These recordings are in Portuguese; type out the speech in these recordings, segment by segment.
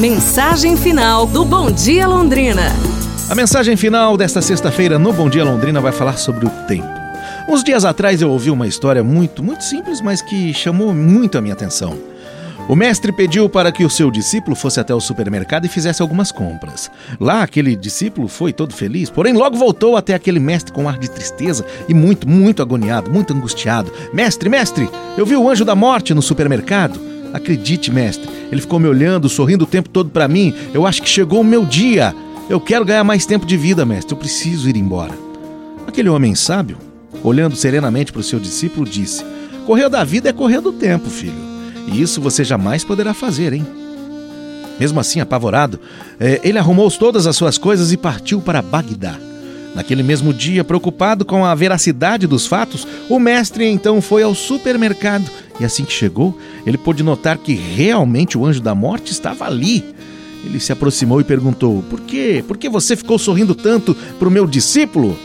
Mensagem final do Bom Dia Londrina. A mensagem final desta sexta-feira no Bom Dia Londrina vai falar sobre o tempo. Uns dias atrás eu ouvi uma história muito, muito simples, mas que chamou muito a minha atenção. O mestre pediu para que o seu discípulo fosse até o supermercado e fizesse algumas compras. Lá, aquele discípulo foi todo feliz, porém logo voltou até aquele mestre com um ar de tristeza e muito, muito agoniado, muito angustiado. Mestre, mestre, eu vi o anjo da morte no supermercado. Acredite, mestre, ele ficou me olhando, sorrindo o tempo todo para mim. Eu acho que chegou o meu dia. Eu quero ganhar mais tempo de vida, mestre. Eu preciso ir embora. Aquele homem sábio, olhando serenamente para o seu discípulo, disse: Correr da vida é correr do tempo, filho. E isso você jamais poderá fazer, hein? Mesmo assim, apavorado, é, ele arrumou todas as suas coisas e partiu para Bagdá. Naquele mesmo dia, preocupado com a veracidade dos fatos, o mestre então foi ao supermercado e assim que chegou, ele pôde notar que realmente o anjo da morte estava ali. Ele se aproximou e perguntou: Por quê? Por que você ficou sorrindo tanto para o meu discípulo?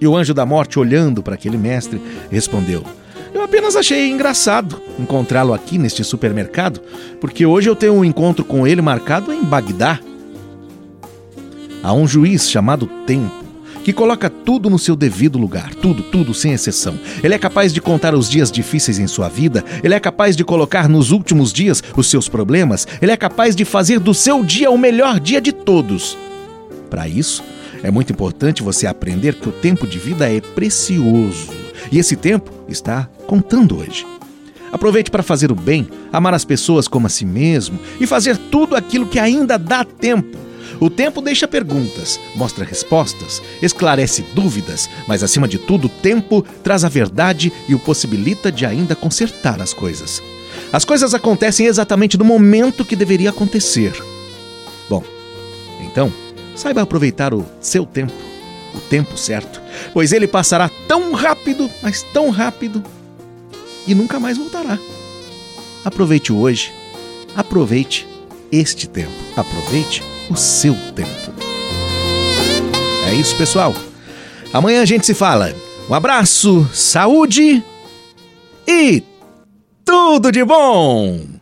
E o anjo da morte, olhando para aquele mestre, respondeu: eu apenas achei engraçado encontrá-lo aqui neste supermercado, porque hoje eu tenho um encontro com ele marcado em Bagdá. Há um juiz chamado Tempo que coloca tudo no seu devido lugar, tudo, tudo, sem exceção. Ele é capaz de contar os dias difíceis em sua vida, ele é capaz de colocar nos últimos dias os seus problemas, ele é capaz de fazer do seu dia o melhor dia de todos. Para isso, é muito importante você aprender que o tempo de vida é precioso e esse tempo está contando hoje. Aproveite para fazer o bem, amar as pessoas como a si mesmo e fazer tudo aquilo que ainda dá tempo. O tempo deixa perguntas, mostra respostas, esclarece dúvidas, mas acima de tudo, o tempo traz a verdade e o possibilita de ainda consertar as coisas. As coisas acontecem exatamente no momento que deveria acontecer. Bom, então, saiba aproveitar o seu tempo, o tempo certo, pois ele passará tão rápido, mas tão rápido, e nunca mais voltará. Aproveite hoje, aproveite este tempo, aproveite o seu tempo. É isso, pessoal. Amanhã a gente se fala. Um abraço, saúde e tudo de bom!